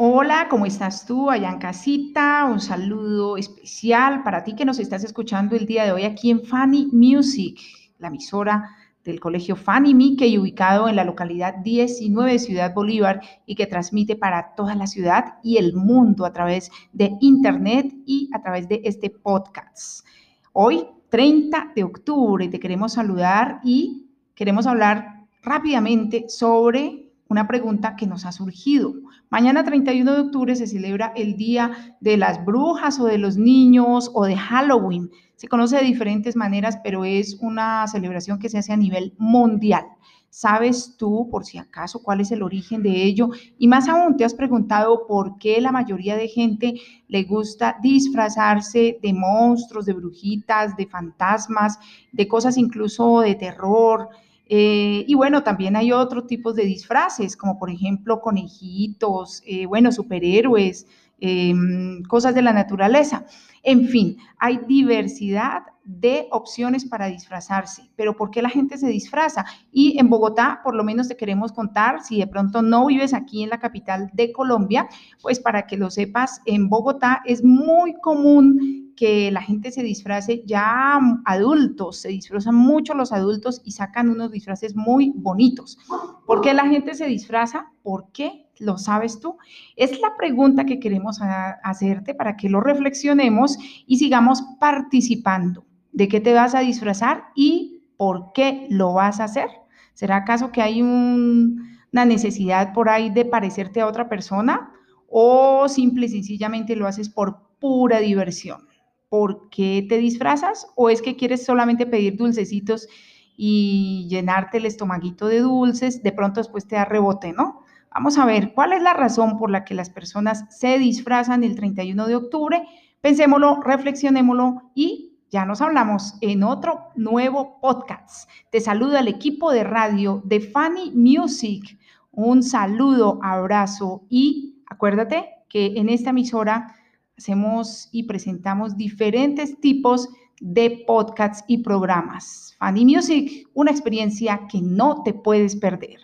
Hola, ¿cómo estás tú allá en casita? Un saludo especial para ti que nos estás escuchando el día de hoy aquí en Funny Music, la emisora del colegio Fanny Mickey, ubicado en la localidad 19 de Ciudad Bolívar y que transmite para toda la ciudad y el mundo a través de internet y a través de este podcast. Hoy, 30 de octubre, te queremos saludar y queremos hablar rápidamente sobre una pregunta que nos ha surgido. Mañana 31 de octubre se celebra el Día de las Brujas o de los Niños o de Halloween. Se conoce de diferentes maneras, pero es una celebración que se hace a nivel mundial. ¿Sabes tú, por si acaso, cuál es el origen de ello? Y más aún, ¿te has preguntado por qué la mayoría de gente le gusta disfrazarse de monstruos, de brujitas, de fantasmas, de cosas incluso de terror? Eh, y bueno, también hay otros tipos de disfraces, como por ejemplo conejitos, eh, bueno, superhéroes, em, cosas de la naturaleza. En fin, hay diversidad de opciones para disfrazarse, pero ¿por qué la gente se disfraza? Y en Bogotá, por lo menos te queremos contar, si de pronto no vives aquí en la capital de Colombia, pues para que lo sepas, en Bogotá es muy común que la gente se disfrace ya adultos, se disfrazan mucho los adultos y sacan unos disfraces muy bonitos. ¿Por qué la gente se disfraza? ¿Por qué? ¿Lo sabes tú? Es la pregunta que queremos hacerte para que lo reflexionemos y sigamos participando. ¿De qué te vas a disfrazar y por qué lo vas a hacer? ¿Será acaso que hay una necesidad por ahí de parecerte a otra persona? ¿O simple y sencillamente lo haces por pura diversión? Por qué te disfrazas o es que quieres solamente pedir dulcecitos y llenarte el estomaguito de dulces, de pronto después te da rebote, ¿no? Vamos a ver, ¿cuál es la razón por la que las personas se disfrazan el 31 de octubre? Pensémoslo, reflexionémoslo y ya nos hablamos en otro nuevo podcast. Te saluda el equipo de radio de Funny Music. Un saludo, abrazo y acuérdate que en esta emisora hacemos y presentamos diferentes tipos de podcasts y programas. Funny Music, una experiencia que no te puedes perder.